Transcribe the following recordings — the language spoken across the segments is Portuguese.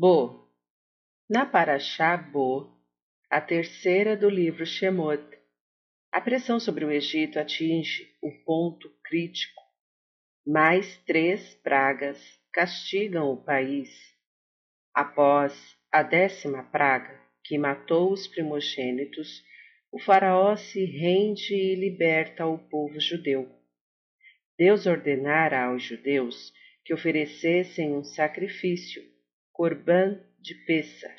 Bo. Na Paraxá Bo, a terceira do livro Shemot, a pressão sobre o Egito atinge o ponto crítico. Mais três pragas castigam o país. Após a décima praga, que matou os primogênitos, o Faraó se rende e liberta o povo judeu. Deus ordenara aos judeus que oferecessem um sacrifício, Corban de Pêssar,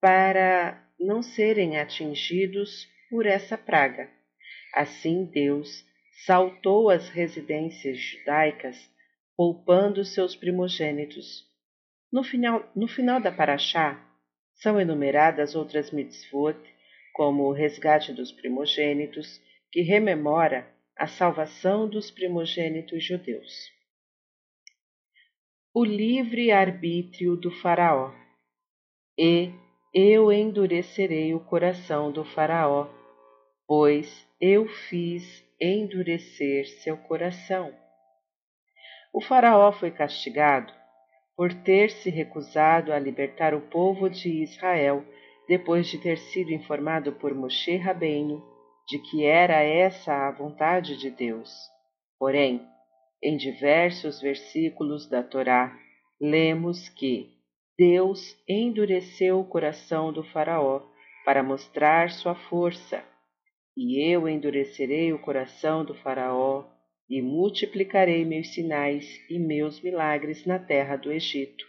para não serem atingidos por essa praga. Assim Deus saltou as residências judaicas, poupando seus primogênitos. No final, no final da Paraxá, são enumeradas outras mitzvot, como o resgate dos primogênitos, que rememora a salvação dos primogênitos judeus. O livre arbítrio do Faraó. E eu endurecerei o coração do Faraó, pois eu fiz endurecer seu coração. O Faraó foi castigado por ter se recusado a libertar o povo de Israel depois de ter sido informado por Moshe Rabbeinu de que era essa a vontade de Deus. Porém, em diversos versículos da Torá, lemos que Deus endureceu o coração do Faraó para mostrar sua força, e eu endurecerei o coração do Faraó e multiplicarei meus sinais e meus milagres na terra do Egito.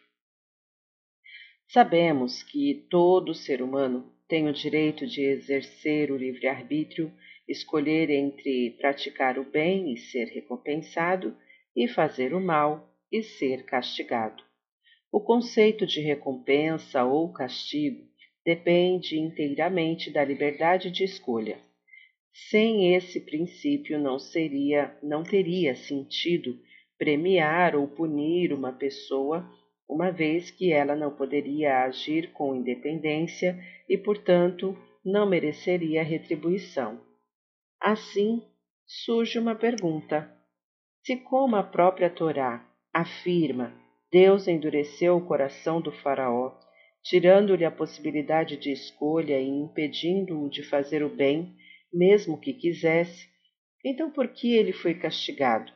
Sabemos que todo ser humano tem o direito de exercer o livre-arbítrio, escolher entre praticar o bem e ser recompensado e fazer o mal e ser castigado. O conceito de recompensa ou castigo depende inteiramente da liberdade de escolha. Sem esse princípio não seria, não teria sentido premiar ou punir uma pessoa uma vez que ela não poderia agir com independência e, portanto, não mereceria retribuição. Assim, surge uma pergunta: se, como a própria Torá afirma, Deus endureceu o coração do Faraó, tirando-lhe a possibilidade de escolha e impedindo-o de fazer o bem, mesmo que quisesse, então por que ele foi castigado?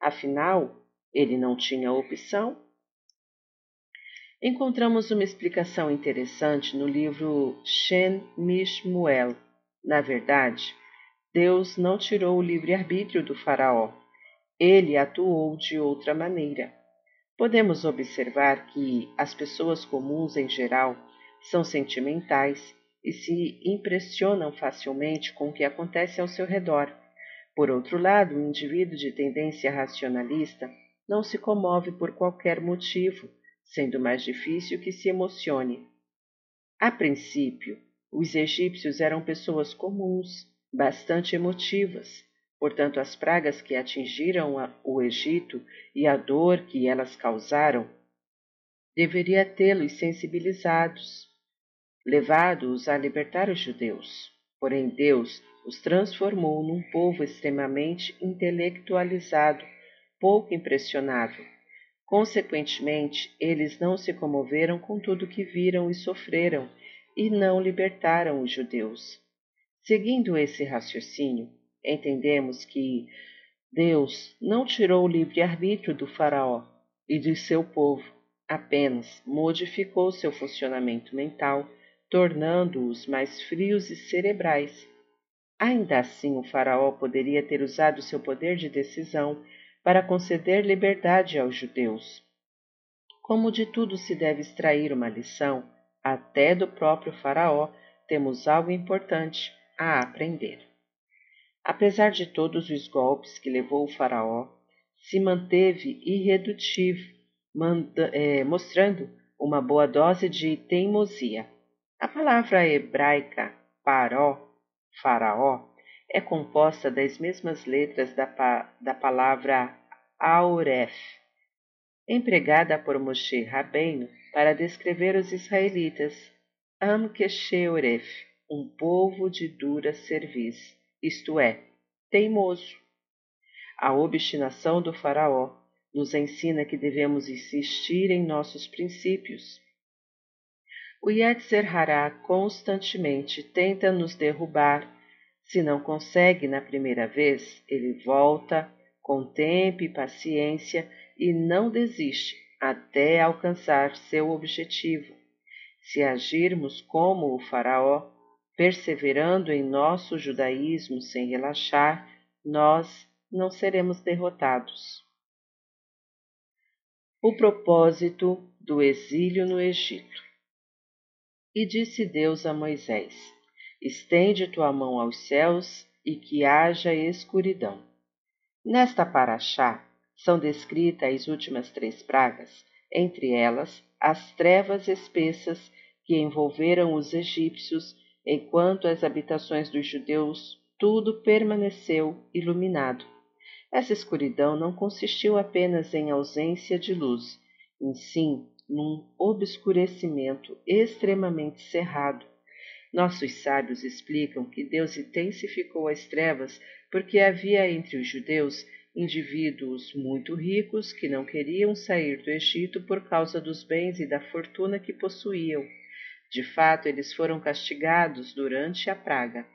Afinal, ele não tinha opção Encontramos uma explicação interessante no livro Shen Mishmuel. Na verdade, Deus não tirou o livre-arbítrio do Faraó. Ele atuou de outra maneira. Podemos observar que as pessoas comuns em geral são sentimentais e se impressionam facilmente com o que acontece ao seu redor. Por outro lado, o indivíduo de tendência racionalista não se comove por qualquer motivo sendo mais difícil que se emocione. A princípio, os egípcios eram pessoas comuns, bastante emotivas, portanto, as pragas que atingiram o Egito e a dor que elas causaram deveria tê-los sensibilizados, levado-os a libertar os judeus. Porém, Deus os transformou num povo extremamente intelectualizado, pouco impressionável Consequentemente, eles não se comoveram com tudo que viram e sofreram, e não libertaram os judeus. Seguindo esse raciocínio, entendemos que Deus não tirou o livre-arbítrio do Faraó e de seu povo, apenas modificou seu funcionamento mental, tornando-os mais frios e cerebrais. Ainda assim, o Faraó poderia ter usado seu poder de decisão para conceder liberdade aos judeus. Como de tudo se deve extrair uma lição, até do próprio Faraó temos algo importante a aprender. Apesar de todos os golpes que levou o Faraó, se manteve irredutível, é, mostrando uma boa dose de teimosia. A palavra hebraica paró, faraó, é composta das mesmas letras da, pa da palavra Auref, empregada por Moshe Rabbeinu para descrever os israelitas, Amkesheoref, um povo de dura cerviz, isto é, teimoso. A obstinação do faraó nos ensina que devemos insistir em nossos princípios, O Yetzer Hará constantemente tenta nos derrubar. Se não consegue na primeira vez, ele volta, com tempo e paciência e não desiste até alcançar seu objetivo. Se agirmos como o Faraó, perseverando em nosso judaísmo sem relaxar, nós não seremos derrotados. O propósito do exílio no Egito. E disse Deus a Moisés: Estende tua mão aos céus e que haja escuridão. Nesta paraxá são descritas as últimas três pragas, entre elas as trevas espessas que envolveram os egípcios, enquanto as habitações dos judeus tudo permaneceu iluminado. Essa escuridão não consistiu apenas em ausência de luz, em sim num obscurecimento extremamente cerrado. Nossos sábios explicam que Deus intensificou as trevas porque havia entre os judeus indivíduos muito ricos que não queriam sair do Egito por causa dos bens e da fortuna que possuíam. De fato, eles foram castigados durante a praga.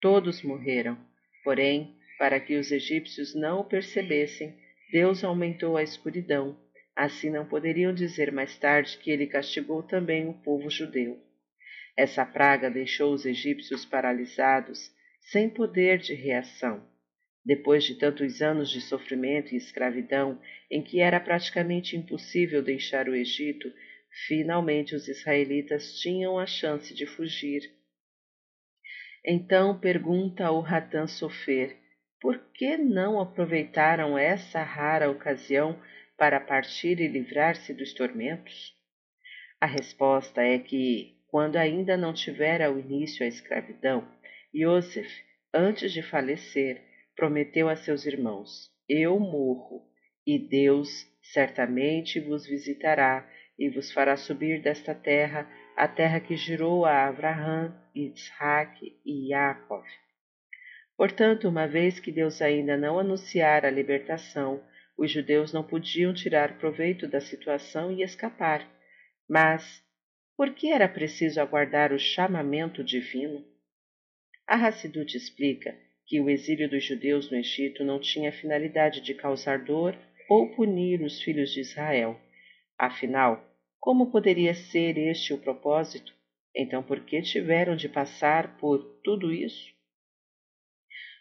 Todos morreram. Porém, para que os egípcios não o percebessem, Deus aumentou a escuridão Assim não poderiam dizer mais tarde que ele castigou também o povo judeu. Essa praga deixou os egípcios paralisados, sem poder de reação. Depois de tantos anos de sofrimento e escravidão, em que era praticamente impossível deixar o Egito, finalmente os israelitas tinham a chance de fugir. Então pergunta o Ratan Sofer, por que não aproveitaram essa rara ocasião para partir e livrar-se dos tormentos? A resposta é que, quando ainda não tivera o início a escravidão, Yosef, antes de falecer, prometeu a seus irmãos: Eu morro, e Deus certamente vos visitará e vos fará subir desta terra, a terra que jurou a Abraão, Isaac e Jacob. Portanto, uma vez que Deus ainda não anunciara a libertação, os judeus não podiam tirar proveito da situação e escapar. Mas por que era preciso aguardar o chamamento divino? A Hassidut explica que o exílio dos judeus no Egito não tinha a finalidade de causar dor ou punir os filhos de Israel. Afinal, como poderia ser este o propósito? Então, por que tiveram de passar por tudo isso?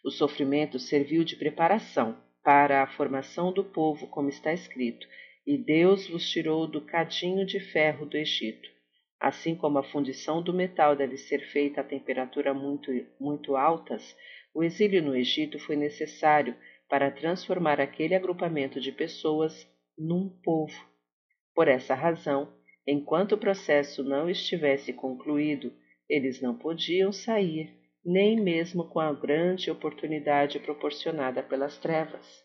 O sofrimento serviu de preparação para a formação do povo, como está escrito: E Deus vos tirou do cadinho de ferro do Egito. Assim como a fundição do metal deve ser feita a temperatura muito, muito altas, o exílio no Egito foi necessário para transformar aquele agrupamento de pessoas num povo. Por essa razão, enquanto o processo não estivesse concluído, eles não podiam sair nem mesmo com a grande oportunidade proporcionada pelas trevas.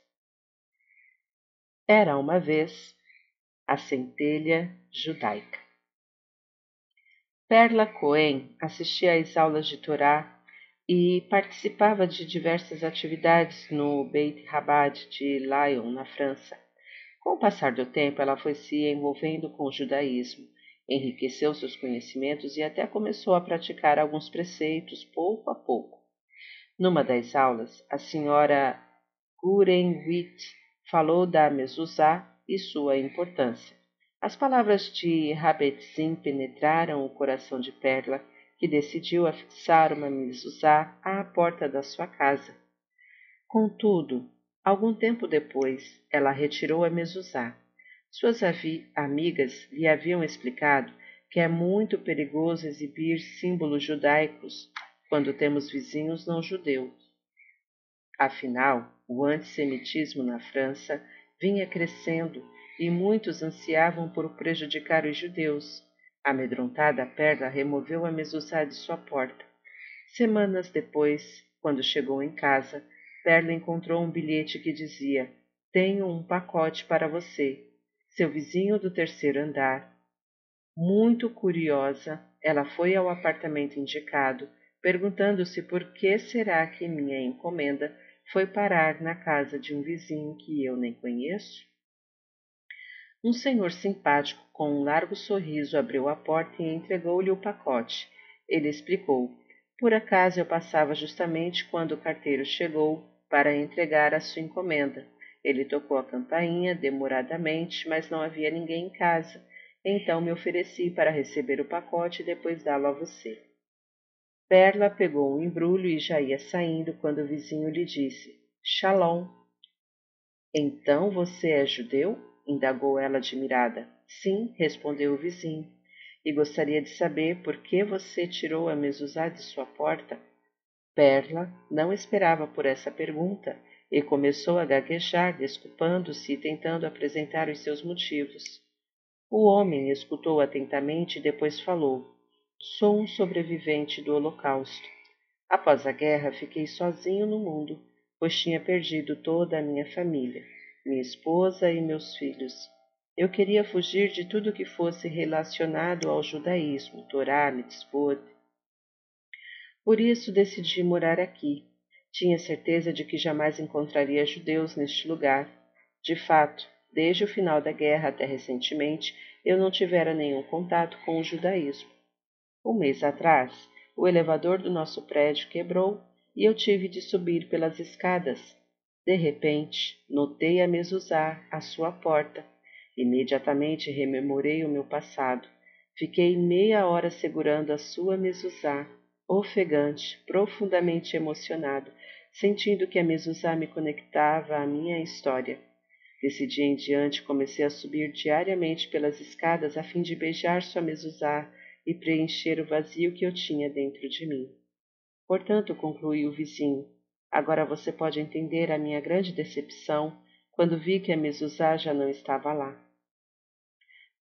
Era uma vez a centelha judaica. Perla Cohen assistia às aulas de Torá e participava de diversas atividades no Beit Rabad de Lyon, na França. Com o passar do tempo, ela foi se envolvendo com o judaísmo enriqueceu seus conhecimentos e até começou a praticar alguns preceitos pouco a pouco. Numa das aulas, a senhora Gurenwit falou da mezuzá e sua importância. As palavras de Rabetzin penetraram o coração de Perla, que decidiu afixar uma mezuzá à porta da sua casa. Contudo, algum tempo depois, ela retirou a mezuzá suas amigas lhe haviam explicado que é muito perigoso exibir símbolos judaicos quando temos vizinhos não judeus. Afinal, o antissemitismo na França vinha crescendo e muitos ansiavam por prejudicar os judeus. Amedrontada, Perla removeu a mezuzá de sua porta. Semanas depois, quando chegou em casa, Perla encontrou um bilhete que dizia: Tenho um pacote para você seu vizinho do terceiro andar. Muito curiosa, ela foi ao apartamento indicado, perguntando-se por que será que minha encomenda foi parar na casa de um vizinho que eu nem conheço. Um senhor simpático, com um largo sorriso, abriu a porta e entregou-lhe o pacote. Ele explicou: Por acaso eu passava justamente quando o carteiro chegou para entregar a sua encomenda. Ele tocou a campainha demoradamente, mas não havia ninguém em casa. Então me ofereci para receber o pacote e depois dá-lo a você. Perla pegou um embrulho e já ia saindo quando o vizinho lhe disse: Shalom. Então você é judeu? indagou ela admirada. Sim, respondeu o vizinho. E gostaria de saber por que você tirou a mezuzá de sua porta? Perla não esperava por essa pergunta e começou a gaguejar, desculpando-se e tentando apresentar os seus motivos. O homem escutou atentamente e depois falou: Sou um sobrevivente do Holocausto. Após a guerra, fiquei sozinho no mundo, pois tinha perdido toda a minha família minha esposa e meus filhos. Eu queria fugir de tudo que fosse relacionado ao judaísmo, Torá, Mitzvot. Por isso decidi morar aqui. Tinha certeza de que jamais encontraria judeus neste lugar. De fato, desde o final da guerra até recentemente, eu não tivera nenhum contato com o judaísmo. Um mês atrás, o elevador do nosso prédio quebrou e eu tive de subir pelas escadas de repente, notei a mezuzá à sua porta. Imediatamente rememorei o meu passado. Fiquei meia hora segurando a sua mezuzá, ofegante, profundamente emocionado, sentindo que a mezuzá me conectava à minha história. Desse dia em diante comecei a subir diariamente pelas escadas a fim de beijar sua mezuzá e preencher o vazio que eu tinha dentro de mim. Portanto, concluiu o vizinho, Agora você pode entender a minha grande decepção quando vi que a mezuzá já não estava lá.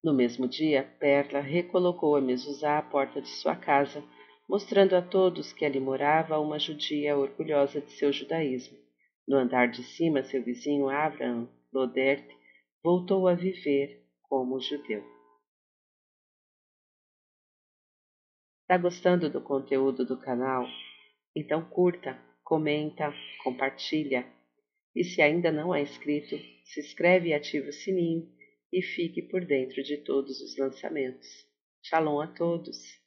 No mesmo dia, Perla recolocou a mezuzá à porta de sua casa, mostrando a todos que ali morava uma judia orgulhosa de seu judaísmo. No andar de cima, seu vizinho Abraham Lodert voltou a viver como judeu. Está gostando do conteúdo do canal? Então curta, comenta, compartilha. E se ainda não é inscrito, se inscreve e ativa o sininho e fique por dentro de todos os lançamentos. Shalom a todos!